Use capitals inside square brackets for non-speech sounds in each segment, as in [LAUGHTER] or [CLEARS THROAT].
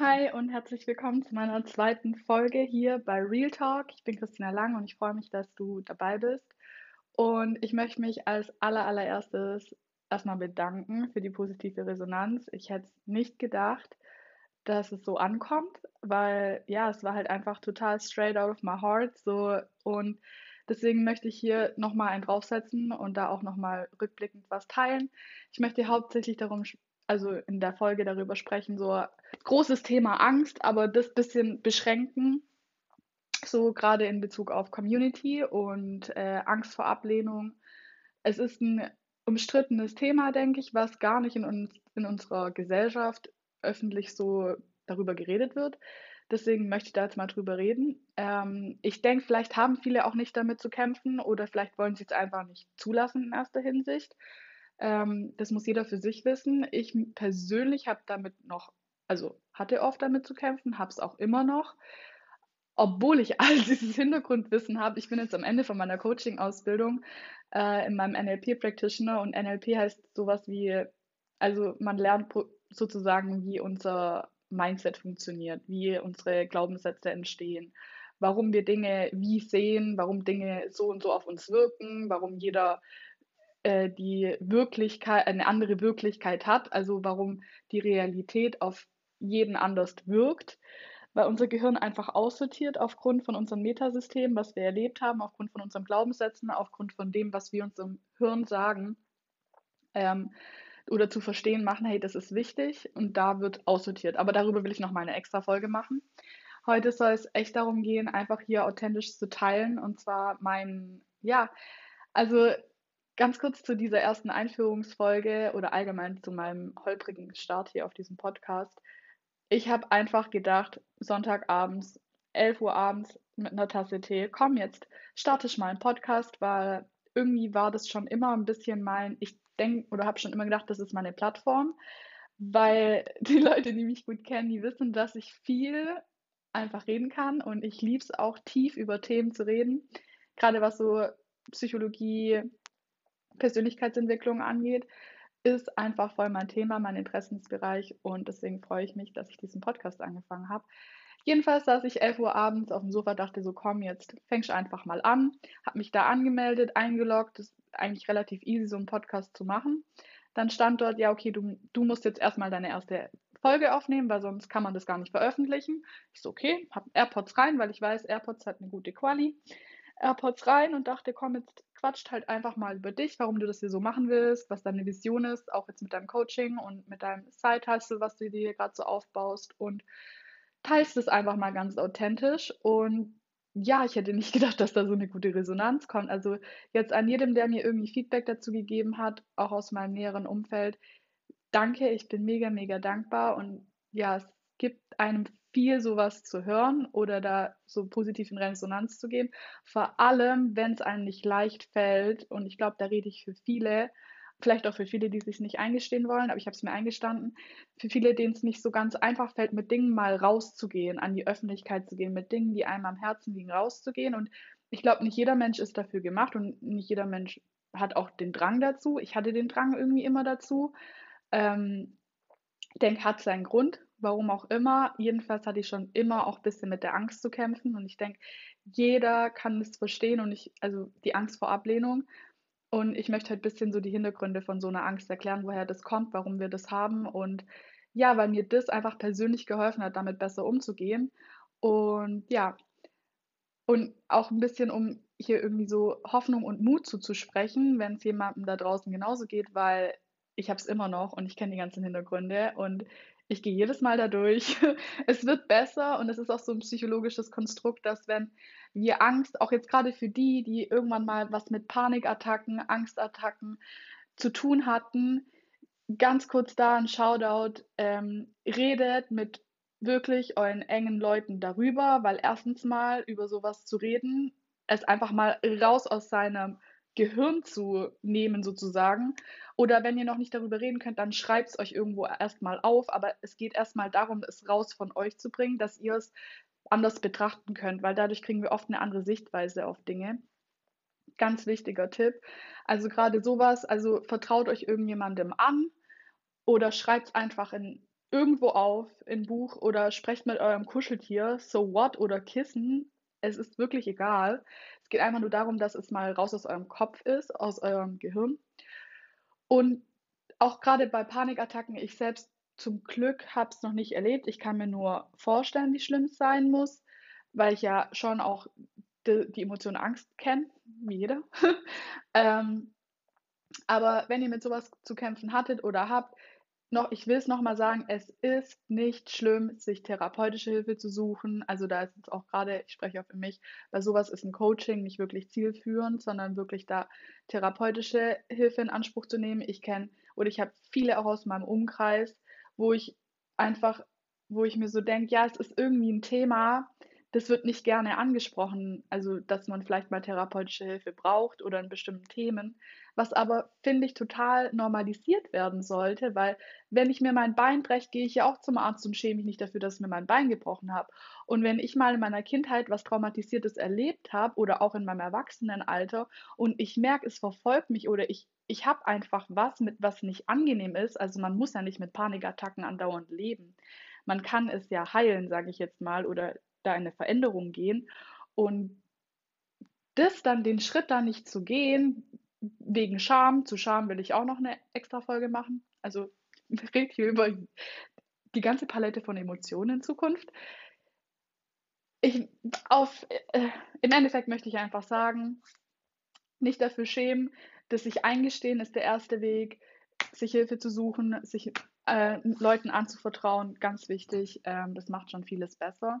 Hi und herzlich willkommen zu meiner zweiten Folge hier bei Real Talk. Ich bin Christina Lang und ich freue mich, dass du dabei bist. Und ich möchte mich als allerallererstes erstmal bedanken für die positive Resonanz. Ich hätte nicht gedacht, dass es so ankommt, weil ja, es war halt einfach total straight out of my heart so und deswegen möchte ich hier nochmal einen draufsetzen und da auch nochmal rückblickend was teilen. Ich möchte hauptsächlich darum also in der Folge darüber sprechen, so großes Thema Angst, aber das bisschen beschränken, so gerade in Bezug auf Community und äh, Angst vor Ablehnung. Es ist ein umstrittenes Thema, denke ich, was gar nicht in, uns, in unserer Gesellschaft öffentlich so darüber geredet wird. Deswegen möchte ich da jetzt mal drüber reden. Ähm, ich denke, vielleicht haben viele auch nicht damit zu kämpfen oder vielleicht wollen sie es einfach nicht zulassen in erster Hinsicht. Ähm, das muss jeder für sich wissen. Ich persönlich habe damit noch, also hatte oft damit zu kämpfen, habe es auch immer noch. Obwohl ich [LAUGHS] all dieses Hintergrundwissen habe, ich bin jetzt am Ende von meiner Coaching-Ausbildung äh, in meinem NLP-Practitioner und NLP heißt sowas wie, also man lernt sozusagen, wie unser Mindset funktioniert, wie unsere Glaubenssätze entstehen, warum wir Dinge wie sehen, warum Dinge so und so auf uns wirken, warum jeder äh, die Wirklichkeit, eine andere Wirklichkeit hat, also warum die Realität auf jeden anders wirkt, weil unser Gehirn einfach aussortiert aufgrund von unserem Metasystem, was wir erlebt haben, aufgrund von unseren Glaubenssätzen, aufgrund von dem, was wir uns im Hirn sagen. Ähm, oder zu verstehen machen, hey, das ist wichtig und da wird aussortiert. Aber darüber will ich noch mal eine extra Folge machen. Heute soll es echt darum gehen, einfach hier authentisch zu teilen und zwar mein, ja, also Ganz kurz zu dieser ersten Einführungsfolge oder allgemein zu meinem holprigen Start hier auf diesem Podcast. Ich habe einfach gedacht, Sonntagabends, 11 Uhr abends mit einer Tasse Tee, komm jetzt, starte ich mal einen Podcast, weil irgendwie war das schon immer ein bisschen mein, ich denke oder habe schon immer gedacht, das ist meine Plattform, weil [LAUGHS] die Leute, die mich gut kennen, die wissen, dass ich viel einfach reden kann und ich liebe es auch tief über Themen zu reden, gerade was so Psychologie, Persönlichkeitsentwicklung angeht, ist einfach voll mein Thema, mein Interessensbereich und deswegen freue ich mich, dass ich diesen Podcast angefangen habe. Jedenfalls saß ich 11 Uhr abends auf dem Sofa, dachte so, komm, jetzt fängst du einfach mal an. Habe mich da angemeldet, eingeloggt. Ist eigentlich relativ easy, so einen Podcast zu machen. Dann stand dort, ja, okay, du, du musst jetzt erstmal deine erste Folge aufnehmen, weil sonst kann man das gar nicht veröffentlichen. Ich so, okay, habe AirPods rein, weil ich weiß, AirPods hat eine gute Quali. AirPods rein und dachte, komm, jetzt quatscht halt einfach mal über dich, warum du das hier so machen willst, was deine Vision ist, auch jetzt mit deinem Coaching und mit deinem Side-Hustle, was du dir gerade so aufbaust und teilst es einfach mal ganz authentisch und ja, ich hätte nicht [LAUGHS] gedacht, dass da so eine gute Resonanz kommt. Also jetzt an jedem, der mir irgendwie Feedback dazu gegeben hat, auch aus meinem näheren Umfeld, danke, ich bin mega, mega dankbar und ja, es gibt einem viel sowas zu hören oder da so positiv in Resonanz zu gehen. Vor allem, wenn es einem nicht leicht fällt. Und ich glaube, da rede ich für viele, vielleicht auch für viele, die sich nicht eingestehen wollen, aber ich habe es mir eingestanden. Für viele, denen es nicht so ganz einfach fällt, mit Dingen mal rauszugehen, an die Öffentlichkeit zu gehen, mit Dingen, die einem am Herzen liegen, rauszugehen. Und ich glaube, nicht jeder Mensch ist dafür gemacht und nicht jeder Mensch hat auch den Drang dazu. Ich hatte den Drang irgendwie immer dazu. Ähm, ich denke, hat seinen Grund, warum auch immer. Jedenfalls hatte ich schon immer auch ein bisschen mit der Angst zu kämpfen und ich denke, jeder kann es verstehen und ich, also die Angst vor Ablehnung. Und ich möchte halt ein bisschen so die Hintergründe von so einer Angst erklären, woher das kommt, warum wir das haben und ja, weil mir das einfach persönlich geholfen hat, damit besser umzugehen. Und ja, und auch ein bisschen, um hier irgendwie so Hoffnung und Mut zuzusprechen, wenn es jemandem da draußen genauso geht, weil ich habe es immer noch und ich kenne die ganzen Hintergründe und ich gehe jedes Mal da durch. [LAUGHS] Es wird besser und es ist auch so ein psychologisches Konstrukt, dass wenn wir Angst, auch jetzt gerade für die, die irgendwann mal was mit Panikattacken, Angstattacken zu tun hatten, ganz kurz da ein Shoutout, ähm, redet mit wirklich euren engen Leuten darüber, weil erstens mal über sowas zu reden, es einfach mal raus aus seinem Gehirn zu nehmen sozusagen. Oder wenn ihr noch nicht darüber reden könnt, dann schreibt es euch irgendwo erstmal auf. Aber es geht erstmal darum, es raus von euch zu bringen, dass ihr es anders betrachten könnt, weil dadurch kriegen wir oft eine andere Sichtweise auf Dinge. Ganz wichtiger Tipp. Also gerade sowas, also vertraut euch irgendjemandem an oder schreibt einfach in irgendwo auf in Buch oder sprecht mit eurem Kuscheltier, so what oder Kissen. Es ist wirklich egal. Es geht einfach nur darum, dass es mal raus aus eurem Kopf ist, aus eurem Gehirn. Und auch gerade bei Panikattacken, ich selbst zum Glück habe es noch nicht erlebt. Ich kann mir nur vorstellen, wie schlimm es sein muss, weil ich ja schon auch die, die Emotion Angst kenne, wie jeder. [LAUGHS] ähm, aber wenn ihr mit sowas zu kämpfen hattet oder habt, noch, ich will es nochmal sagen, es ist nicht schlimm, sich therapeutische Hilfe zu suchen. Also da ist jetzt auch gerade, ich spreche auch für mich, bei sowas ist ein Coaching nicht wirklich zielführend, sondern wirklich da therapeutische Hilfe in Anspruch zu nehmen. Ich kenne oder ich habe viele auch aus meinem Umkreis, wo ich einfach, wo ich mir so denke, ja, es ist irgendwie ein Thema, das wird nicht gerne angesprochen, also dass man vielleicht mal therapeutische Hilfe braucht oder in bestimmten Themen, was aber, finde ich, total normalisiert werden sollte, weil wenn ich mir mein Bein breche, gehe ich ja auch zum Arzt und schäme mich nicht dafür, dass ich mir mein Bein gebrochen habe. Und wenn ich mal in meiner Kindheit was Traumatisiertes erlebt habe oder auch in meinem Erwachsenenalter und ich merke, es verfolgt mich oder ich, ich habe einfach was, mit was nicht angenehm ist, also man muss ja nicht mit Panikattacken andauernd leben. Man kann es ja heilen, sage ich jetzt mal, oder da in eine Veränderung gehen. Und das dann, den Schritt da nicht zu gehen, wegen Scham, zu Scham will ich auch noch eine extra Folge machen. Also ich [LAUGHS] rede hier über die ganze Palette von Emotionen in Zukunft. Ich, auf, äh, Im Endeffekt möchte ich einfach sagen, nicht dafür schämen, dass sich eingestehen ist der erste Weg, sich Hilfe zu suchen, sich äh, Leuten anzuvertrauen, ganz wichtig. Ähm, das macht schon vieles besser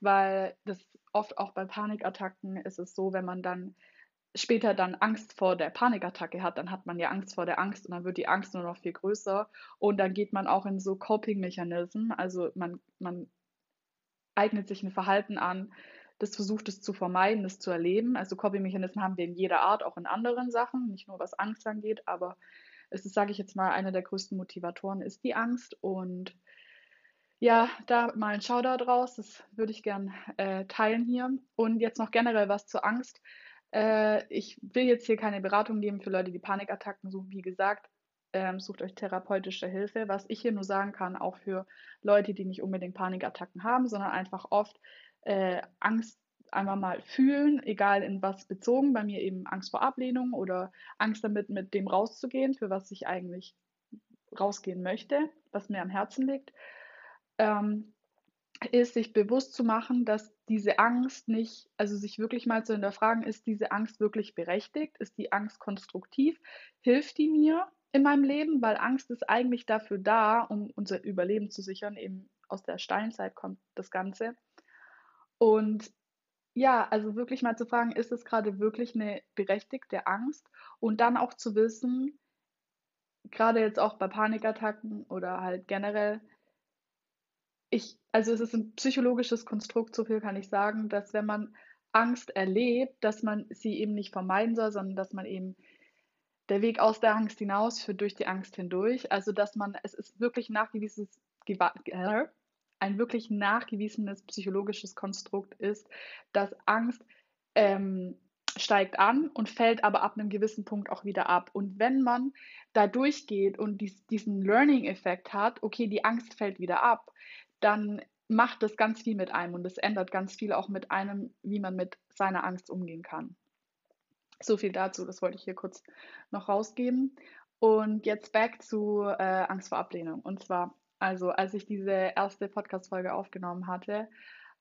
weil das oft auch bei Panikattacken ist es so, wenn man dann später dann Angst vor der Panikattacke hat, dann hat man ja Angst vor der Angst und dann wird die Angst nur noch viel größer und dann geht man auch in so Coping-Mechanismen, also man, man eignet sich ein Verhalten an, das versucht es zu vermeiden, das zu erleben. Also Coping-Mechanismen haben wir in jeder Art, auch in anderen Sachen, nicht nur was Angst angeht, aber es ist, sage ich jetzt mal, einer der größten Motivatoren ist die Angst und ja, da mal ein Shoutout raus, das würde ich gern äh, teilen hier. Und jetzt noch generell was zur Angst. Äh, ich will jetzt hier keine Beratung geben für Leute, die Panikattacken suchen. Wie gesagt, ähm, sucht euch therapeutische Hilfe. Was ich hier nur sagen kann, auch für Leute, die nicht unbedingt Panikattacken haben, sondern einfach oft äh, Angst einmal mal fühlen, egal in was bezogen. Bei mir eben Angst vor Ablehnung oder Angst damit, mit dem rauszugehen, für was ich eigentlich rausgehen möchte, was mir am Herzen liegt ähm, ist, sich bewusst zu machen, dass diese Angst nicht, also sich wirklich mal zu hinterfragen, ist diese Angst wirklich berechtigt? Ist die Angst konstruktiv? Hilft die mir in meinem Leben? Weil Angst ist eigentlich dafür da, um unser Überleben zu sichern. Eben aus der Steinzeit kommt das Ganze. Und ja, also wirklich mal zu fragen, ist es gerade wirklich eine berechtigte Angst? Und dann auch zu wissen, gerade jetzt auch bei Panikattacken oder halt generell, ich, also es ist ein psychologisches Konstrukt, so viel kann ich sagen, dass wenn man Angst erlebt, dass man sie eben nicht vermeiden soll, sondern dass man eben der Weg aus der Angst hinaus führt durch die Angst hindurch. Also dass man, es ist wirklich nachgewiesenes, ein wirklich nachgewiesenes psychologisches Konstrukt ist, dass Angst ähm, steigt an und fällt aber ab einem gewissen Punkt auch wieder ab. Und wenn man da durchgeht und dies, diesen Learning-Effekt hat, okay, die Angst fällt wieder ab, dann macht das ganz viel mit einem und es ändert ganz viel auch mit einem, wie man mit seiner Angst umgehen kann. So viel dazu, das wollte ich hier kurz noch rausgeben. Und jetzt back zu äh, Angst vor Ablehnung. Und zwar, also als ich diese erste Podcast-Folge aufgenommen hatte,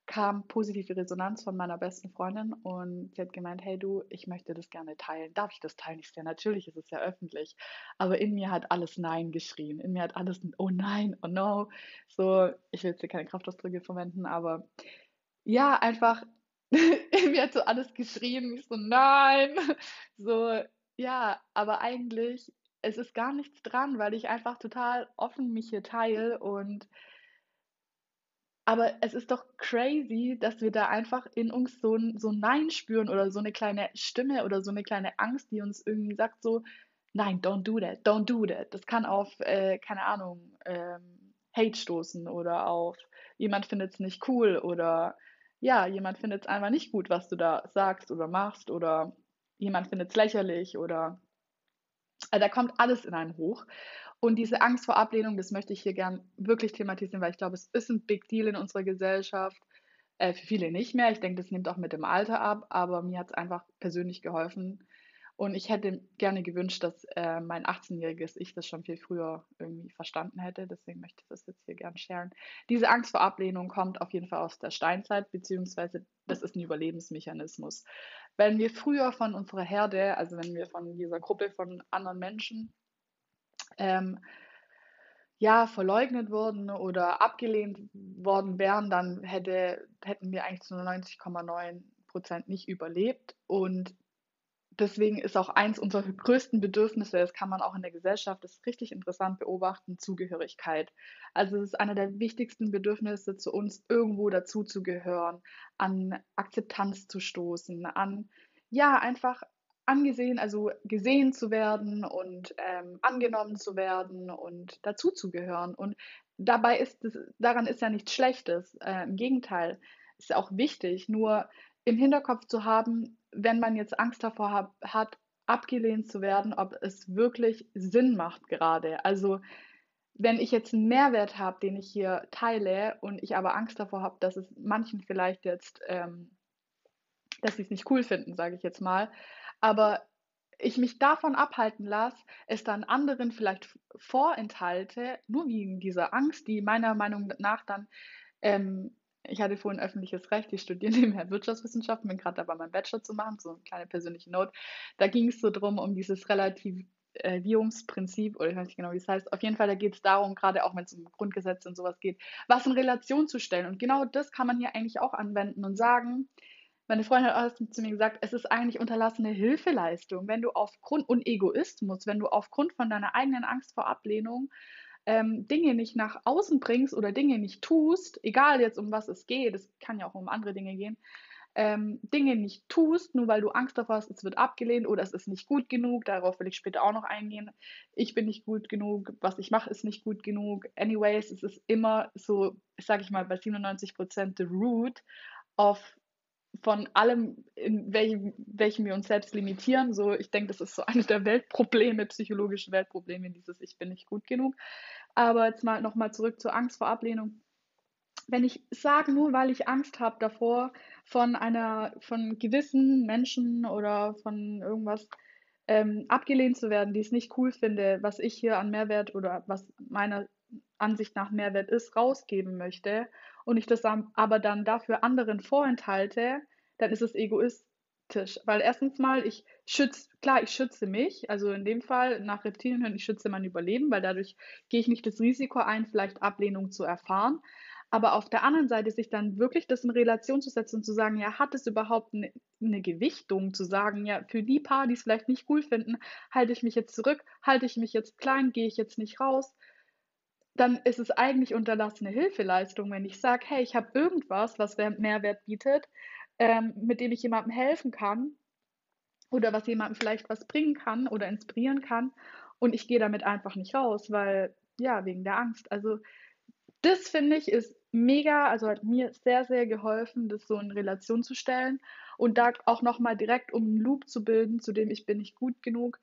kam positive Resonanz von meiner besten Freundin und sie hat gemeint, hey du, ich möchte das gerne teilen. Darf ich das teilen? Ich ja, natürlich ist es ja öffentlich. Aber in mir hat alles Nein geschrien. In mir hat alles Oh nein, oh no. So, ich will jetzt hier keine Kraftausdrücke verwenden, aber ja, einfach [LAUGHS] in mir hat so alles geschrien. Ich so, nein. So, ja, aber eigentlich, es ist gar nichts dran, weil ich einfach total offen mich hier teile und aber es ist doch crazy, dass wir da einfach in uns so ein, so ein Nein spüren oder so eine kleine Stimme oder so eine kleine Angst, die uns irgendwie sagt so, nein, don't do that, don't do that. Das kann auf, äh, keine Ahnung, ähm, Hate stoßen oder auf jemand findet es nicht cool oder ja, jemand findet es einfach nicht gut, was du da sagst oder machst oder jemand findet es lächerlich oder also da kommt alles in einem hoch. Und diese Angst vor Ablehnung, das möchte ich hier gern wirklich thematisieren, weil ich glaube, es ist ein Big Deal in unserer Gesellschaft. Äh, für viele nicht mehr. Ich denke, das nimmt auch mit dem Alter ab, aber mir hat es einfach persönlich geholfen. Und ich hätte gerne gewünscht, dass äh, mein 18-jähriges Ich das schon viel früher irgendwie verstanden hätte. Deswegen möchte ich das jetzt hier gern sharen. Diese Angst vor Ablehnung kommt auf jeden Fall aus der Steinzeit, beziehungsweise das ist ein Überlebensmechanismus. Wenn wir früher von unserer Herde, also wenn wir von dieser Gruppe von anderen Menschen ähm, ja, verleugnet wurden oder abgelehnt worden wären, dann hätte, hätten wir eigentlich zu 90,9 Prozent nicht überlebt. Und deswegen ist auch eins unserer größten Bedürfnisse, das kann man auch in der Gesellschaft, das ist richtig interessant beobachten, Zugehörigkeit. Also es ist einer der wichtigsten Bedürfnisse zu uns, irgendwo dazuzugehören, an Akzeptanz zu stoßen, an ja, einfach angesehen, also gesehen zu werden und ähm, angenommen zu werden und dazuzugehören. Und dabei ist es, daran ist ja nichts Schlechtes. Äh, Im Gegenteil, ist auch wichtig, nur im Hinterkopf zu haben, wenn man jetzt Angst davor hab, hat, abgelehnt zu werden, ob es wirklich Sinn macht gerade. Also wenn ich jetzt einen Mehrwert habe, den ich hier teile und ich aber Angst davor habe, dass es manchen vielleicht jetzt, ähm, dass sie es nicht cool finden, sage ich jetzt mal, aber ich mich davon abhalten lasse, es dann anderen vielleicht vorenthalte, nur wegen dieser Angst, die meiner Meinung nach dann, ähm, ich hatte vorhin öffentliches Recht, ich studiere [LAUGHS] nebenher Wirtschaftswissenschaften, bin gerade dabei, meinen Bachelor zu machen, so eine kleine persönliche Note. Da ging es so drum, um dieses Relativierungsprinzip, oder ich weiß nicht genau, wie es heißt. Auf jeden Fall, da geht es darum, gerade auch wenn es um Grundgesetze und sowas geht, was in Relation zu stellen. Und genau das kann man hier eigentlich auch anwenden und sagen, meine Freundin hat zu mir gesagt, es ist eigentlich unterlassene Hilfeleistung, wenn du aufgrund und Egoismus, wenn du aufgrund von deiner eigenen Angst vor Ablehnung ähm, Dinge nicht nach außen bringst oder Dinge nicht tust, egal jetzt um was es geht, es kann ja auch um andere Dinge gehen, ähm, Dinge nicht tust, nur weil du Angst davor hast, es wird abgelehnt oder es ist nicht gut genug, darauf will ich später auch noch eingehen. Ich bin nicht gut genug, was ich mache, ist nicht gut genug. Anyways, es ist immer so, sage ich mal, bei 97 Prozent the root of von allem, in welchem, welchem wir uns selbst limitieren. So, ich denke, das ist so eines der Weltprobleme, psychologische Weltprobleme, dieses Ich bin nicht gut genug. Aber jetzt mal nochmal zurück zur Angst vor Ablehnung. Wenn ich sage, nur weil ich Angst habe davor, von einer, von gewissen Menschen oder von irgendwas ähm, abgelehnt zu werden, die es nicht cool finde, was ich hier an Mehrwert oder was meiner Ansicht nach Mehrwert ist, rausgeben möchte und ich das aber dann dafür anderen vorenthalte, dann ist es egoistisch. Weil erstens mal, ich schütze, klar, ich schütze mich, also in dem Fall nach Reptilienhirn, ich schütze mein Überleben, weil dadurch gehe ich nicht das Risiko ein, vielleicht Ablehnung zu erfahren. Aber auf der anderen Seite sich dann wirklich das in Relation zu setzen und zu sagen, ja, hat es überhaupt eine, eine Gewichtung, zu sagen, ja, für die Paar, die es vielleicht nicht cool finden, halte ich mich jetzt zurück, halte ich mich jetzt klein, gehe ich jetzt nicht raus, dann ist es eigentlich unterlassene Hilfeleistung, wenn ich sage, hey, ich habe irgendwas, was Mehrwert bietet, ähm, mit dem ich jemandem helfen kann oder was jemandem vielleicht was bringen kann oder inspirieren kann und ich gehe damit einfach nicht raus, weil ja, wegen der Angst. Also das finde ich ist mega, also hat mir sehr, sehr geholfen, das so in Relation zu stellen und da auch nochmal direkt um einen Loop zu bilden, zu dem ich bin nicht gut genug,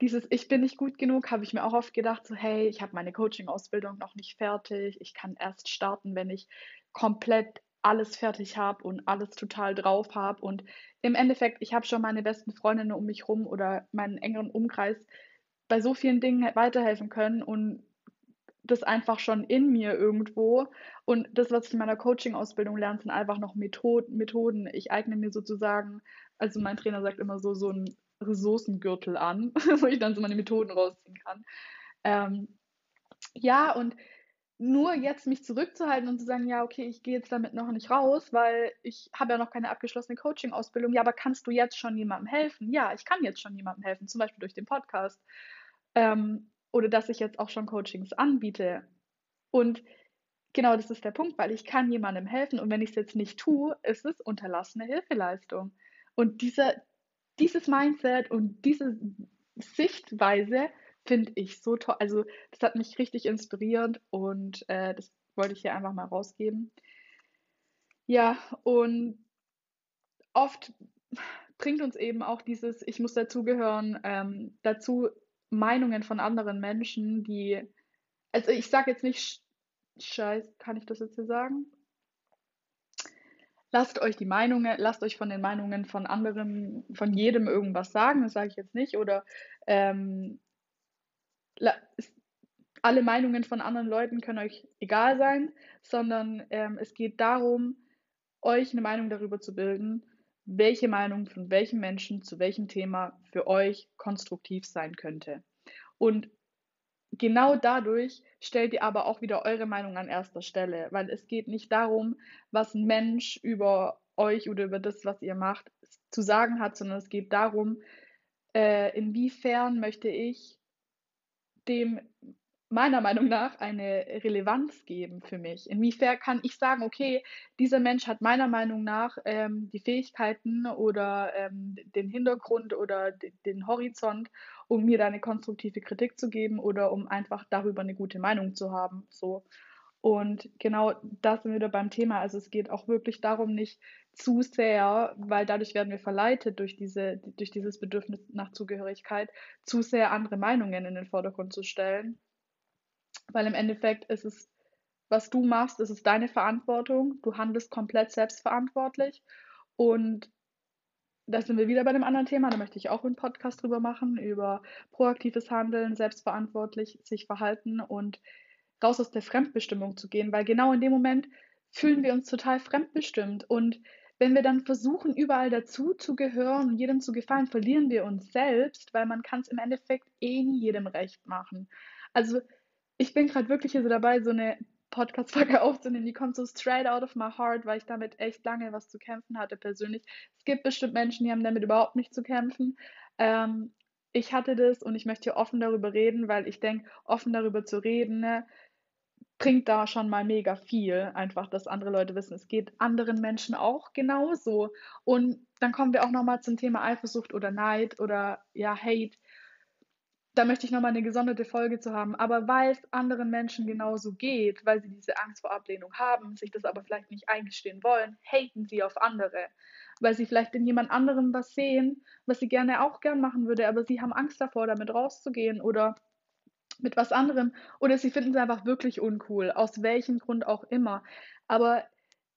dieses Ich bin nicht gut genug, habe ich mir auch oft gedacht, so hey, ich habe meine Coaching-Ausbildung noch nicht fertig, ich kann erst starten, wenn ich komplett alles fertig habe und alles total drauf habe. Und im Endeffekt, ich habe schon meine besten Freundinnen um mich rum oder meinen engeren Umkreis bei so vielen Dingen weiterhelfen können und das einfach schon in mir irgendwo. Und das, was ich in meiner Coaching-Ausbildung lerne, sind einfach noch Methoden. Ich eigne mir sozusagen, also mein Trainer sagt immer so, so ein Ressourcengürtel an, [LAUGHS] wo ich dann so meine Methoden rausziehen kann. Ähm, ja, und nur jetzt mich zurückzuhalten und zu sagen, ja, okay, ich gehe jetzt damit noch nicht raus, weil ich habe ja noch keine abgeschlossene Coaching-Ausbildung. Ja, aber kannst du jetzt schon jemandem helfen? Ja, ich kann jetzt schon jemandem helfen, zum Beispiel durch den Podcast. Ähm, oder dass ich jetzt auch schon Coachings anbiete. Und genau das ist der Punkt, weil ich kann jemandem helfen und wenn ich es jetzt nicht tue, ist es unterlassene Hilfeleistung. Und dieser, dieses Mindset und diese Sichtweise finde ich so toll. Also das hat mich richtig inspiriert und äh, das wollte ich hier einfach mal rausgeben. Ja, und oft bringt uns eben auch dieses, ich muss dazugehören, ähm, dazu Meinungen von anderen Menschen, die, also ich sage jetzt nicht Scheiß, kann ich das jetzt hier sagen? Lasst euch die Meinungen, lasst euch von den Meinungen von anderen, von jedem irgendwas sagen, das sage ich jetzt nicht, oder ähm, alle Meinungen von anderen Leuten können euch egal sein, sondern ähm, es geht darum, euch eine Meinung darüber zu bilden, welche Meinung von welchem Menschen zu welchem Thema für euch konstruktiv sein könnte. Und genau dadurch stellt ihr aber auch wieder eure Meinung an erster Stelle, weil es geht nicht darum, was ein Mensch über euch oder über das, was ihr macht, zu sagen hat, sondern es geht darum, äh, inwiefern möchte ich dem meiner Meinung nach eine Relevanz geben für mich. Inwiefern kann ich sagen, okay, dieser Mensch hat meiner Meinung nach ähm, die Fähigkeiten oder ähm, den Hintergrund oder den Horizont, um mir da eine konstruktive Kritik zu geben oder um einfach darüber eine gute Meinung zu haben. So. Und genau da sind wir wieder beim Thema. Also es geht auch wirklich darum, nicht zu sehr, weil dadurch werden wir verleitet durch, diese, durch dieses Bedürfnis nach Zugehörigkeit, zu sehr andere Meinungen in den Vordergrund zu stellen weil im Endeffekt ist es, was du machst, ist es deine Verantwortung. Du handelst komplett selbstverantwortlich. Und da sind wir wieder bei dem anderen Thema. Da möchte ich auch einen Podcast drüber machen, über proaktives Handeln, selbstverantwortlich sich verhalten und raus aus der Fremdbestimmung zu gehen, weil genau in dem Moment fühlen wir uns total fremdbestimmt. Und wenn wir dann versuchen, überall dazu zu gehören und jedem zu gefallen, verlieren wir uns selbst, weil man kann es im Endeffekt eh nie jedem recht machen. Also ich bin gerade wirklich hier so dabei, so eine Podcast-Folge [LAUGHS] aufzunehmen, die kommt so straight out of my heart, weil ich damit echt lange was zu kämpfen hatte persönlich. Es gibt bestimmt Menschen, die haben damit überhaupt nicht zu kämpfen. Ähm, ich hatte das und ich möchte hier offen darüber reden, weil ich denke, offen darüber zu reden, ne, bringt da schon mal mega viel. Einfach, dass andere Leute wissen, es geht anderen Menschen auch genauso. Und dann kommen wir auch nochmal zum Thema Eifersucht oder Neid oder ja, Hate da möchte ich nochmal eine gesonderte Folge zu haben. Aber weil es anderen Menschen genauso geht, weil sie diese Angst vor Ablehnung haben, sich das aber vielleicht nicht eingestehen wollen, haten sie auf andere. Weil sie vielleicht in jemand anderem was sehen, was sie gerne auch gern machen würde, aber sie haben Angst davor, damit rauszugehen oder mit was anderem. Oder sie finden es einfach wirklich uncool, aus welchem Grund auch immer. Aber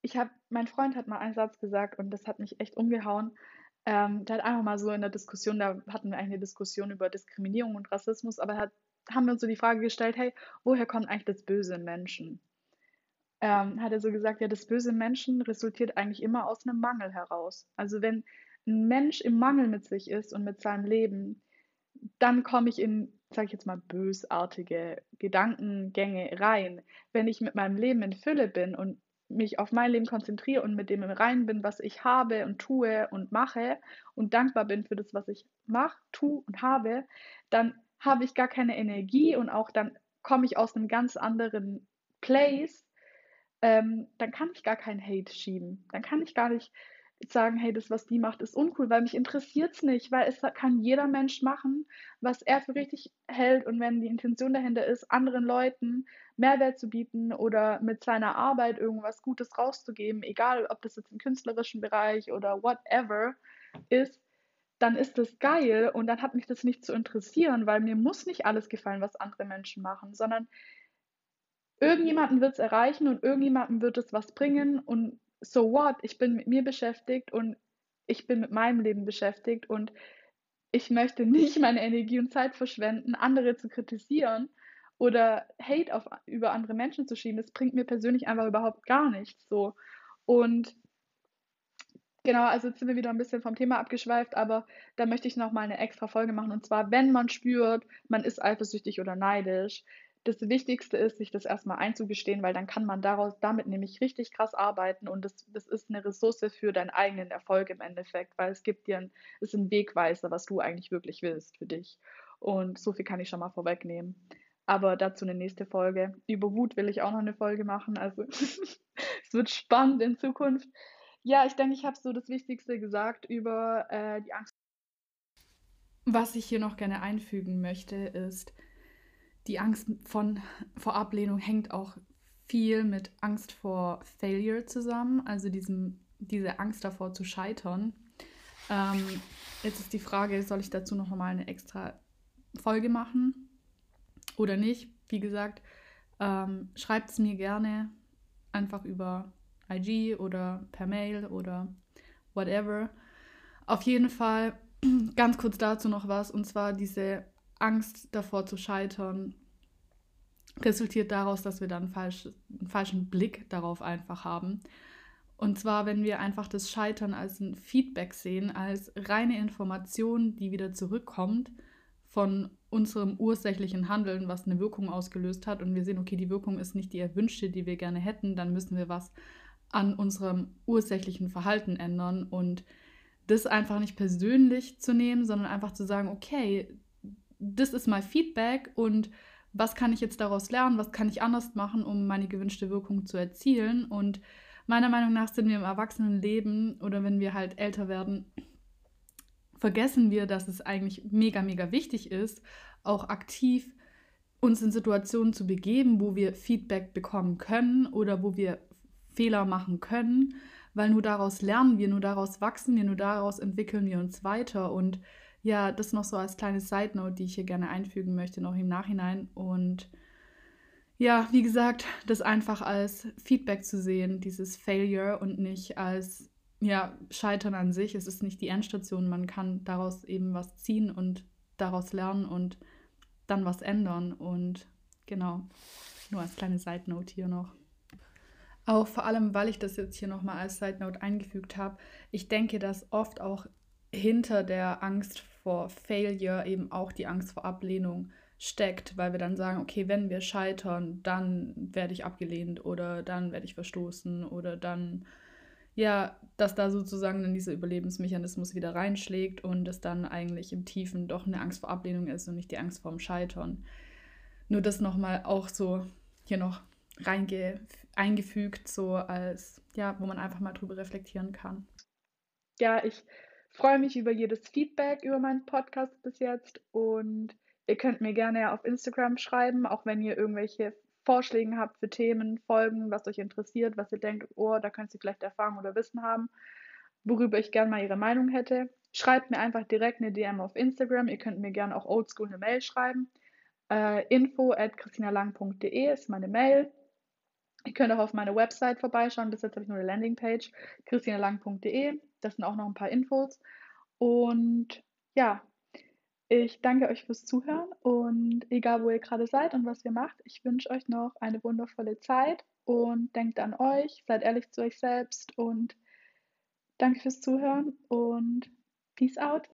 ich habe, mein Freund hat mal einen Satz gesagt und das hat mich echt umgehauen. Ähm, der hat einfach mal so in der Diskussion, da hatten wir eigentlich eine Diskussion über Diskriminierung und Rassismus, aber hat, haben wir uns so die Frage gestellt, hey, woher kommt eigentlich das böse Menschen? Ähm, hat er so gesagt, ja, das böse Menschen resultiert eigentlich immer aus einem Mangel heraus. Also wenn ein Mensch im Mangel mit sich ist und mit seinem Leben, dann komme ich in, sage ich jetzt mal, bösartige Gedankengänge rein. Wenn ich mit meinem Leben in Fülle bin und mich auf mein Leben konzentriere und mit dem im Reinen bin, was ich habe und tue und mache und dankbar bin für das, was ich mache, tue und habe, dann habe ich gar keine Energie und auch dann komme ich aus einem ganz anderen Place, ähm, dann kann ich gar keinen Hate schieben. Dann kann ich gar nicht sagen, hey, das, was die macht, ist uncool, weil mich interessiert es nicht, weil es kann jeder Mensch machen, was er für richtig hält und wenn die Intention dahinter ist, anderen Leuten Mehrwert zu bieten oder mit seiner Arbeit irgendwas Gutes rauszugeben, egal ob das jetzt im künstlerischen Bereich oder whatever ist, dann ist das geil und dann hat mich das nicht zu interessieren, weil mir muss nicht alles gefallen, was andere Menschen machen, sondern irgendjemanden wird es erreichen und irgendjemanden wird es was bringen und so what, ich bin mit mir beschäftigt und ich bin mit meinem Leben beschäftigt und ich möchte nicht meine Energie und Zeit verschwenden, andere zu kritisieren oder Hate auf, über andere Menschen zu schieben. Das bringt mir persönlich einfach überhaupt gar nichts. So. Und genau, also jetzt sind wir wieder ein bisschen vom Thema abgeschweift, aber da möchte ich nochmal eine extra Folge machen. Und zwar, wenn man spürt, man ist eifersüchtig oder neidisch, das Wichtigste ist, sich das erstmal einzugestehen, weil dann kann man daraus damit nämlich richtig krass arbeiten und das, das ist eine Ressource für deinen eigenen Erfolg im Endeffekt, weil es gibt dir ein, ist ein Wegweiser, was du eigentlich wirklich willst für dich. Und so viel kann ich schon mal vorwegnehmen. Aber dazu eine nächste Folge. Über Wut will ich auch noch eine Folge machen. Also [LAUGHS] es wird spannend in Zukunft. Ja, ich denke, ich habe so das Wichtigste gesagt über äh, die Angst. Was ich hier noch gerne einfügen möchte, ist, die Angst von, vor Ablehnung hängt auch viel mit Angst vor Failure zusammen, also diesem, diese Angst davor zu scheitern. Ähm, jetzt ist die Frage, soll ich dazu noch mal eine extra Folge machen oder nicht. Wie gesagt, ähm, schreibt es mir gerne einfach über IG oder per Mail oder whatever. Auf jeden Fall [CLEARS THROAT] ganz kurz dazu noch was, und zwar diese Angst davor zu scheitern resultiert daraus, dass wir dann falsch, einen falschen Blick darauf einfach haben. Und zwar, wenn wir einfach das Scheitern als ein Feedback sehen, als reine Information, die wieder zurückkommt von unserem ursächlichen Handeln, was eine Wirkung ausgelöst hat, und wir sehen, okay, die Wirkung ist nicht die erwünschte, die wir gerne hätten, dann müssen wir was an unserem ursächlichen Verhalten ändern. Und das einfach nicht persönlich zu nehmen, sondern einfach zu sagen, okay, das ist mein Feedback und was kann ich jetzt daraus lernen, was kann ich anders machen, um meine gewünschte Wirkung zu erzielen. Und meiner Meinung nach sind wir im Erwachsenenleben oder wenn wir halt älter werden, vergessen wir, dass es eigentlich mega, mega wichtig ist, auch aktiv uns in Situationen zu begeben, wo wir Feedback bekommen können oder wo wir Fehler machen können, weil nur daraus lernen wir, nur daraus wachsen wir, nur daraus entwickeln wir uns weiter. Und ja, das noch so als kleine Side Note, die ich hier gerne einfügen möchte, noch im Nachhinein. Und ja, wie gesagt, das einfach als Feedback zu sehen, dieses Failure und nicht als ja, Scheitern an sich. Es ist nicht die Endstation. Man kann daraus eben was ziehen und daraus lernen und dann was ändern. Und genau, nur als kleine Side Note hier noch. Auch vor allem, weil ich das jetzt hier nochmal als Side Note eingefügt habe. Ich denke, dass oft auch hinter der Angst vor Failure eben auch die Angst vor Ablehnung steckt, weil wir dann sagen, okay, wenn wir scheitern, dann werde ich abgelehnt oder dann werde ich verstoßen oder dann, ja, dass da sozusagen dann dieser Überlebensmechanismus wieder reinschlägt und es dann eigentlich im Tiefen doch eine Angst vor Ablehnung ist und nicht die Angst vorm Scheitern. Nur das nochmal auch so hier noch reinge eingefügt, so als, ja, wo man einfach mal drüber reflektieren kann. Ja, ich freue mich über jedes Feedback über meinen Podcast bis jetzt und ihr könnt mir gerne auf Instagram schreiben, auch wenn ihr irgendwelche Vorschläge habt für Themen, Folgen, was euch interessiert, was ihr denkt, oh, da könnt ihr vielleicht Erfahrung oder Wissen haben, worüber ich gerne mal ihre Meinung hätte. Schreibt mir einfach direkt eine DM auf Instagram. Ihr könnt mir gerne auch oldschool eine Mail schreiben. Äh, info at christinalang.de ist meine Mail. Ihr könnt auch auf meine Website vorbeischauen. Bis jetzt habe ich nur eine Landingpage, christinalang.de. Das sind auch noch ein paar Infos. Und ja, ich danke euch fürs Zuhören und egal wo ihr gerade seid und was ihr macht, ich wünsche euch noch eine wundervolle Zeit und denkt an euch, seid ehrlich zu euch selbst und danke fürs Zuhören und peace out.